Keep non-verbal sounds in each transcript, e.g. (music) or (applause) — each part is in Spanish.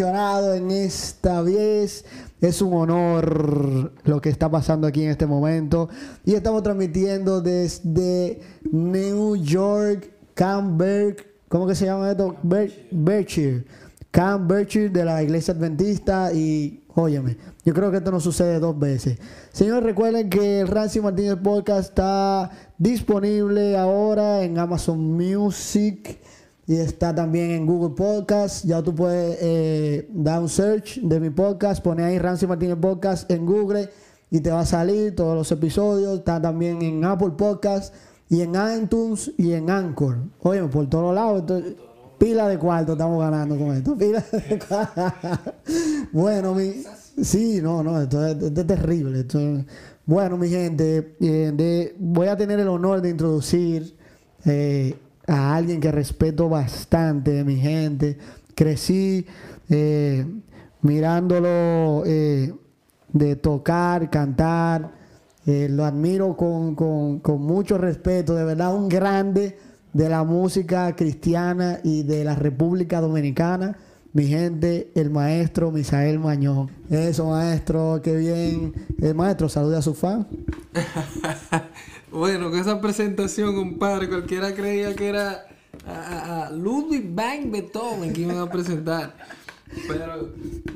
en esta vez. Es un honor lo que está pasando aquí en este momento. Y estamos transmitiendo desde New York, Camberg. ¿Cómo que se llama esto? Ber- Berkshire. De la Iglesia Adventista. Y, óyeme, yo creo que esto no sucede dos veces. Señores, recuerden que el Rancy Martínez Podcast está disponible ahora en Amazon Music. Y está también en Google Podcast. Ya tú puedes eh, dar un search de mi podcast. Pone ahí Rancy Martínez Podcast en Google y te va a salir todos los episodios. Está también en Apple Podcast y en iTunes y en Anchor. Oye, por todos lados. Pila de cuarto estamos ganando con esto. Pila de (laughs) cuarto. bueno, mi. Sí, no, no, esto es, terrible. bueno, mi gente, eh, voy a tener el honor de introducir eh, a alguien que respeto bastante mi gente. Crecí eh, mirándolo eh, de tocar, cantar. eh, lo admiro con, con- con mucho respeto, de verdad, un grande de la música cristiana y de la República Dominicana. Mi gente, el maestro Misael Mañón. Eso, maestro, qué bien. El maestro, salude a su fan. (laughs) bueno, con esa presentación, compadre, cualquiera creía que era a, a- Ludwig van Beethoven que iban a presentar. Pero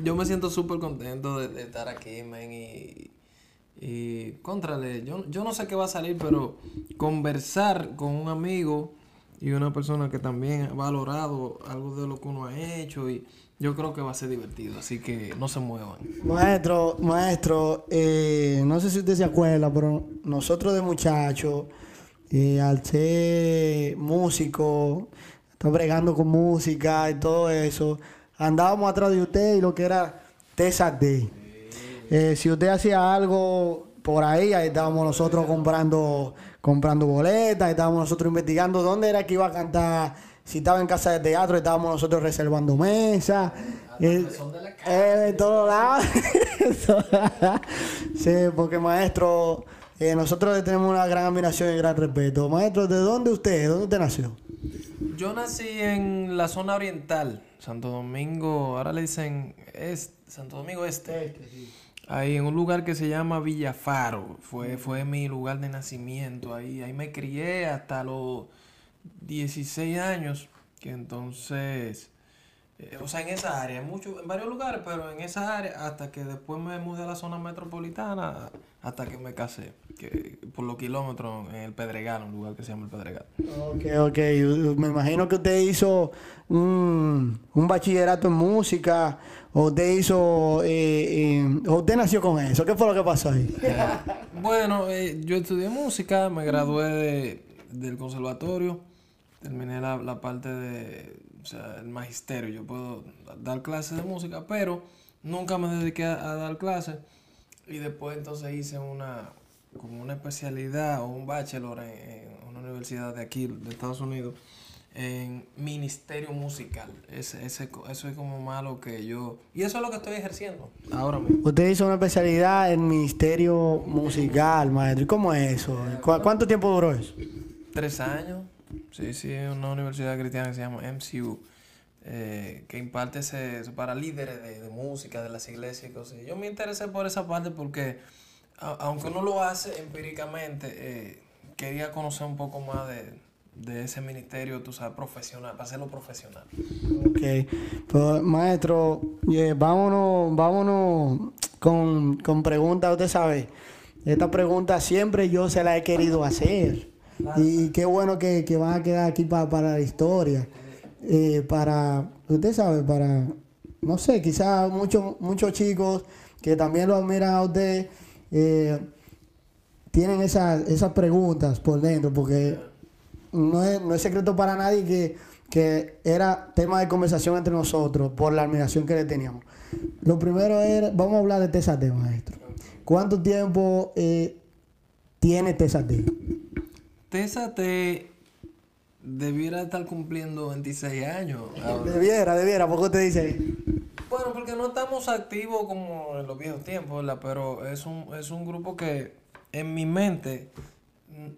yo me siento súper contento de, de estar aquí, man, y, y contrale, yo, yo no sé qué va a salir, pero conversar con un amigo y una persona que también ha valorado algo de lo que uno ha hecho y yo creo que va a ser divertido, así que no se muevan. Maestro, maestro, eh, no sé si usted se acuerda, pero nosotros de muchachos, eh, al ser músico, está bregando con música y todo eso, andábamos atrás de usted y lo que era Texas Day. Eh, si usted hacía algo por ahí, ahí estábamos nosotros comprando, comprando boletas, estábamos nosotros investigando dónde era que iba a cantar. Si estaba en casa de teatro, estábamos nosotros reservando mesas. Eh, eh, de todos lados. (laughs) sí, porque maestro, eh, nosotros le tenemos una gran admiración y gran respeto. Maestro, ¿de dónde usted? ¿Dónde usted nació? Yo nací en la zona oriental, Santo Domingo, ahora le dicen Santo Domingo Este. Ahí en un lugar que se llama Villafaro, fue, fue mi lugar de nacimiento. Ahí, ahí me crié hasta los 16 años, que entonces, eh, o sea, en esa área, en, muchos, en varios lugares, pero en esa área, hasta que después me mudé a la zona metropolitana, hasta que me casé, que, por los kilómetros en el Pedregal, un lugar que se llama el Pedregal. Ok, ok. Me imagino que usted hizo un, un bachillerato en música, o usted hizo, eh, eh, o usted nació con eso. ¿Qué fue lo que pasó ahí? (laughs) Bueno, eh, yo estudié música, me gradué de, del conservatorio, terminé la, la parte de, o sea, el magisterio, yo puedo dar clases de música, pero nunca me dediqué a, a dar clases y después entonces hice una, como una especialidad o un bachelor en, en una universidad de aquí, de Estados Unidos, en ministerio musical. Ese, ese, eso es como malo que yo, y eso es lo que estoy ejerciendo ahora mismo. Usted hizo una especialidad en ministerio musical, maestro. ¿Y cómo es eso? ¿Cu- ¿Cuánto tiempo duró eso? Tres años. Sí, sí, una universidad cristiana que se llama MCU, eh, que imparte ese, para líderes de, música, de las iglesias y cosas. Yo me interesé por esa parte porque, aunque uno lo hace empíricamente, eh, quería conocer un poco más de, de ese ministerio, tú sabes, profesional, para hacerlo profesional. Ok. Pues, maestro, eh, vámonos, vámonos con, con preguntas. Usted sabe, esta pregunta siempre yo se la he querido hacer. Y qué bueno que, que van a quedar aquí pa- para la historia. Eh, para, usted sabe, para, no sé, quizás muchos muchos chicos que también lo admiran a usted, eh, tienen esas, esas preguntas por dentro, porque no es, no es secreto para nadie que, que era tema de conversación entre nosotros por la admiración que le teníamos. Lo primero era, vamos a hablar de Tesate, maestro. ¿Cuánto tiempo eh, tiene Tesate? Tesa te debiera estar cumpliendo 26 años. ahora. Debiera, debiera, ¿por qué usted dice? Bueno, porque no estamos activos como en los viejos tiempos, ¿verdad? Pero es un, es un grupo que en mi mente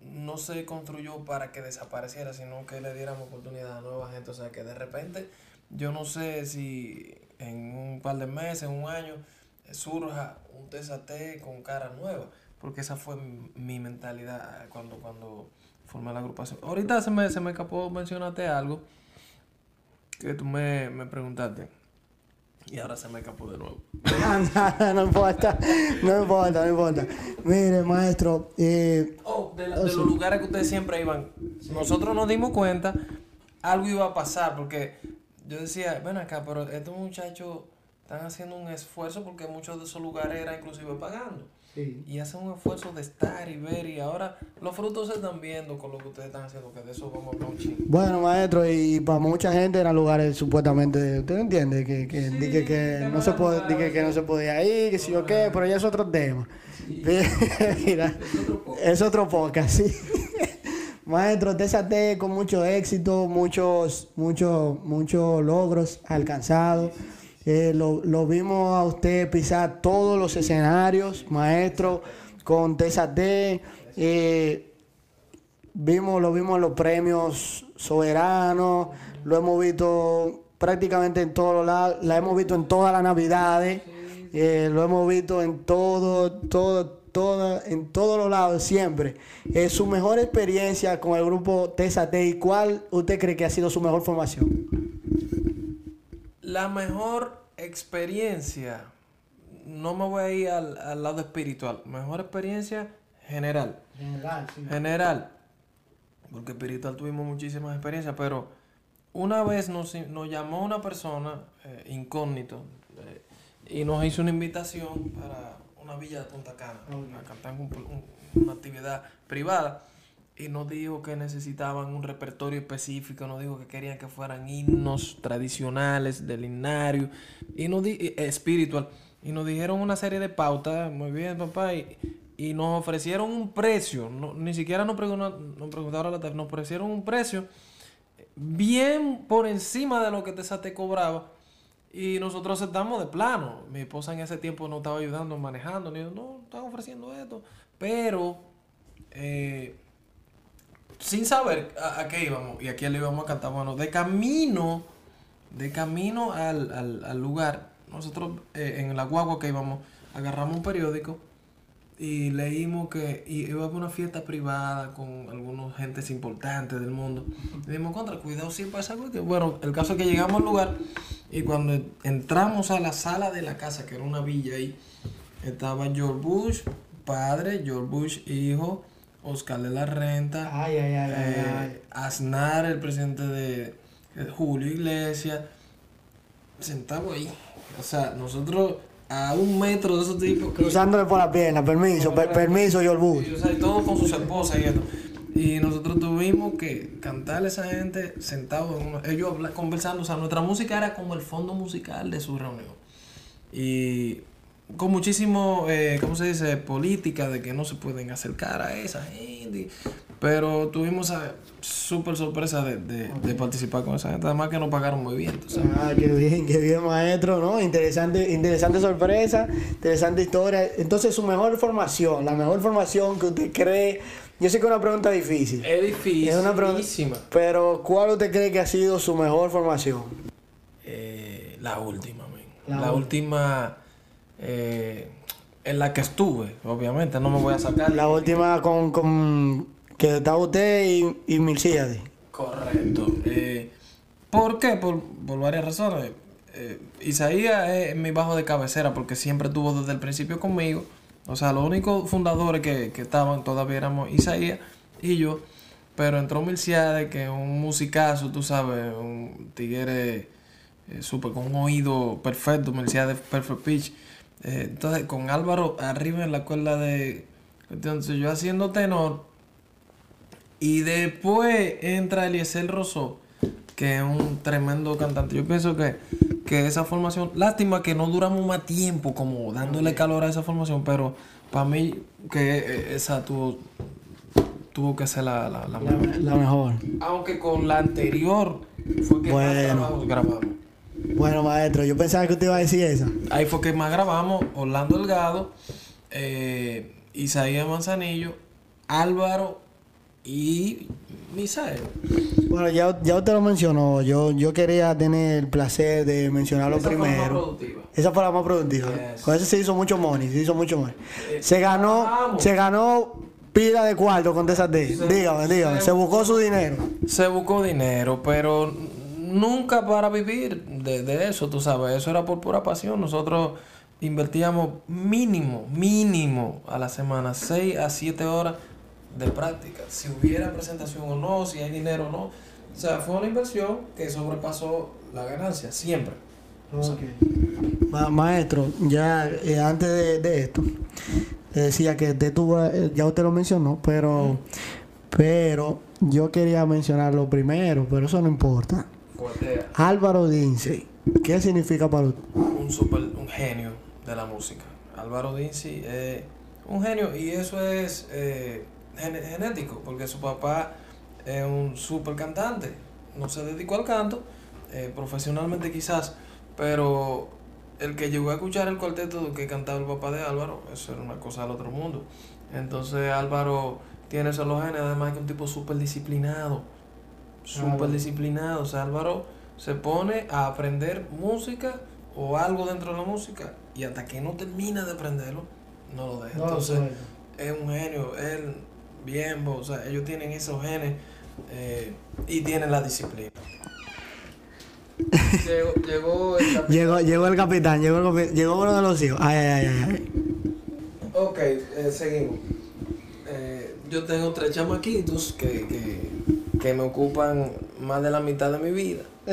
no se construyó para que desapareciera, sino que le diéramos oportunidad a nueva gente. O sea, que de repente yo no sé si en un par de meses, en un año, surja un TSAT con cara nueva. Porque esa fue mi, mi mentalidad cuando, cuando formé la agrupación. Ahorita se me, se me escapó mencionarte algo que tú me, me preguntaste. Y ahora se me escapó de nuevo. (laughs) no importa, no importa, no importa. Mire, maestro, eh, Oh, de, la- de los lugares que ustedes siempre iban. Nosotros nos dimos cuenta, algo iba a pasar, porque yo decía, ven acá, pero estos muchachos están haciendo un esfuerzo porque muchos de esos lugares eran inclusive pagando. Y hacen un esfuerzo de estar y ver, y ahora los frutos se están viendo con lo que ustedes están haciendo, que de eso vamos a hablar un chingo. Bueno, maestro, y para mucha gente eran lugares supuestamente, ¿usted entiende? Que, que, di que, no se di que, que no se podía ir, que sí o qué, pero ya es otro tema. (laughs) Mira, es otro podcast, sí. (laughs) Maestro, TSAT con mucho éxito, muchos, muchos, muchos logros alcanzados. Eh, lo, vimos a usted pisar todos los escenarios, maestro, con TSAT. Eh, Vimos, lo vimos en los premios soberanos, lo hemos visto prácticamente en todos los lados, la hemos visto en todas las navidades, eh, lo hemos visto en todo, todo, toda, en todos los lados siempre. Eh, su mejor experiencia con el grupo Tesate y cuál usted cree que ha sido su mejor formación. La mejor experiencia, no me voy a ir al, al lado espiritual, mejor experiencia general. General, porque espiritual tuvimos muchísimas experiencias, pero una vez nos, nos llamó una persona eh, incógnito eh, y nos hizo una invitación para una villa de Punta Cana, a cantar un- un- una actividad privada y nos dijo que necesitaban un repertorio específico, nos dijo que querían que fueran himnos tradicionales del himnario y nos di eh, espiritual y nos dijeron una serie de pautas, muy bien papá, y, y nos ofrecieron un precio, no- ni siquiera nos, preguntaron, nos preguntaron la nos ofrecieron un precio bien por encima de lo que Tesa te cobraba. Y nosotros aceptamos de plano. Mi esposa en ese tiempo no estaba ayudando manejando, ni no, están ofreciendo esto. Pero, eh, sin saber a, qué íbamos y a le íbamos a cantar, bueno, de camino, de camino al, al- al lugar, nosotros eh, en la guagua que íbamos, agarramos un periódico y leímos que iba a una fiesta privada con algunos gentes importantes del mundo. Y dijimos, contra, cuidado si pasa algo. que-". Bueno, el caso es que llegamos al lugar y cuando entramos a la sala de la casa, que era una villa ahí, estaba George Bush, padre, George Bush, hijo, Oscar de la Renta, Ay, ay, ay, eh. Aznar, el presidente de Julio Iglesias, sentado ahí. O sea, nosotros a un metro de esos tipos. Cruzándole por la pierna, permiso, per- permiso, George Bush. y, o sea, y todo con sus esposas y esto. Y nosotros tuvimos que cantarle a esa gente sentados, ellos conversando. O sea, nuestra música era como el fondo musical de su reunión. Y con muchísimo, eh, ¿cómo se dice? Política de que no se pueden acercar a esa gente. Pero tuvimos esa súper sorpresa de, de, de participar con esa gente. Además que nos pagaron muy bien. sabes. Ah, qué bien, qué bien, maestro, ¿no? Interesante, interesante sorpresa, interesante historia. Entonces, su mejor formación, la mejor formación que usted cree, yo sé que es una pregunta difícil, Es difícil. es una pregunta, pero ¿cuál usted cree que ha sido su mejor formación? Eh, la última, men. La última eh, en la que estuve, obviamente, no me voy a sacar. La última con, con que estaba usted y, y. Correcto. Eh, ¿Por qué? Por, por varias razones. Eh, Isaías es mi bajo de cabecera porque siempre estuvo desde el principio conmigo. O sea, los únicos fundadores que, que estaban todavía éramos Isaías y yo. Pero entró Milciade, que es un musicazo, tú sabes, un tigre eh, súper con un oído perfecto, Milciade Perfect Pitch. Eh, entonces, con Álvaro arriba en la cuerda de... Entonces, yo haciendo tenor, y después entra Eliezer Rosó, que es un tremendo cantante. Yo pienso que, que esa formación, lástima que no duramos más tiempo como dándole calor a esa formación, pero para mí que eh, esa tuvo, tuvo que ser la, la, la mejor. La mejor. Aunque con la anterior fue que Bueno. grabamos. Bueno, maestro, yo pensaba que usted iba a decir esa. Ahí fue que más grabamos Orlando Delgado, eh, Isaías Manzanillo, Álvaro y Misael. Bueno, ya, ya usted lo mencionó. Yo, yo quería tener el placer de mencionarlo Esa fue la más primero. productiva. Esa fue la más productiva. Yes. Con eso se hizo mucho money, se hizo mucho money. Eh, Se ganó, vamos. se ganó pila de cuarto con Day. Se- Dígame, dígame. Se buscó su dinero. Se buscó dinero, pero nunca para vivir de, de eso, tú sabes. Eso era por pura pasión. Nosotros invertíamos mínimo, mínimo a la semana, 6 a 7 horas de práctica. Si hubiera presentación o no, si hay dinero o no. O sea, fue una inversión que sobrepasó la ganancia, siempre. Ma- maestro, ya eh, antes de, de esto, le decía que usted tuvo, eh, ya usted lo mencionó, pero, pero yo quería mencionarlo primero, pero eso no importa. Álvaro Dince, ¿qué significa para usted? un super, un genio de la música. Álvaro Dinci es un genio y eso es eh, genético, porque su papá es un super cantante. No se dedicó al canto, eh, profesionalmente quizás, pero el que llegó a escuchar el cuarteto que cantaba el papá de Álvaro, eso era una cosa del otro mundo. Entonces Álvaro tiene esos genes, además que es un tipo súper disciplinado, súper disciplinado. O sea, Álvaro se pone a aprender música o algo dentro de la música y hasta que no termina de aprenderlo, no lo deja. Entonces, es un genio, él, bien, o sea, ellos tienen esos genes eh, y tienen la disciplina. (laughs) llegó, llegó el capitán. Llegó, llegó el capitán, llegó, el llegó uno de los hijos. Ay, ay, ay, ay. Ok, eh, seguimos. Eh, yo tengo tres chamaquitos que, que, que me ocupan más de la mitad de mi vida. (laughs)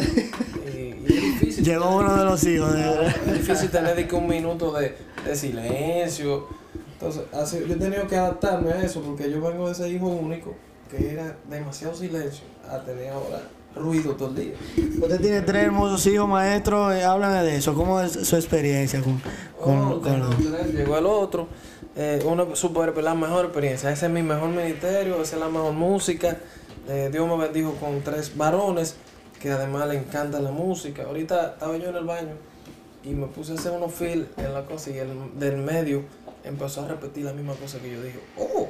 Y, y es difícil. Llegó uno de los hijos. de- Es difícil tener de que un minuto de, de silencio. Entonces, así, yo he tenido que adaptarme a eso porque yo vengo de ese hijo único que era demasiado silencio a tener ahora ruido todo el día. Usted tiene tres hermosos hijos, maestro. eh, háblame de eso. ¿Cómo es su experiencia con, con, Oh, con los- tres, Llegó el otro. Eh, uno super la mejor experiencia. Ese es mi mejor ministerio, esa es la mejor música. Eh, Dios me bendijo con tres varones que además le encanta la música. Ahorita estaba yo en el baño y me puse a hacer unos feel en la cosa y el del medio empezó a repetir la misma cosa que yo dije. Oh,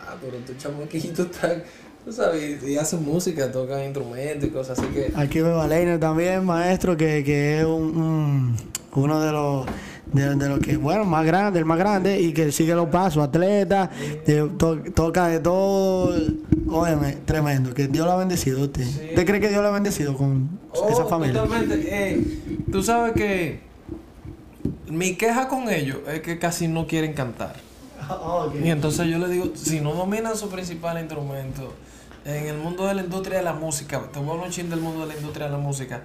ah, pero tu chamaquito está, tú sabes, y, hace música, toca instrumentos y cosas así que. Aquí veo a Leiner también, maestro, que, que es un- uno de los de, de los que, bueno, más grande, el más grande, y que sigue los pasos, atleta, de- to- toca de todo. Óyeme, tremendo, que Dios lo ha bendecido a usted. Sí. ¿Usted cree que Dios lo ha bendecido con esa Oh, familia? Totalmente. Eh, tú sabes que mi queja con ellos es que casi no quieren cantar. (laughs) Y entonces yo le digo, si no dominan su principal instrumento, en el mundo de la industria de la música, te voy a hablar un chin del mundo de la industria de la música,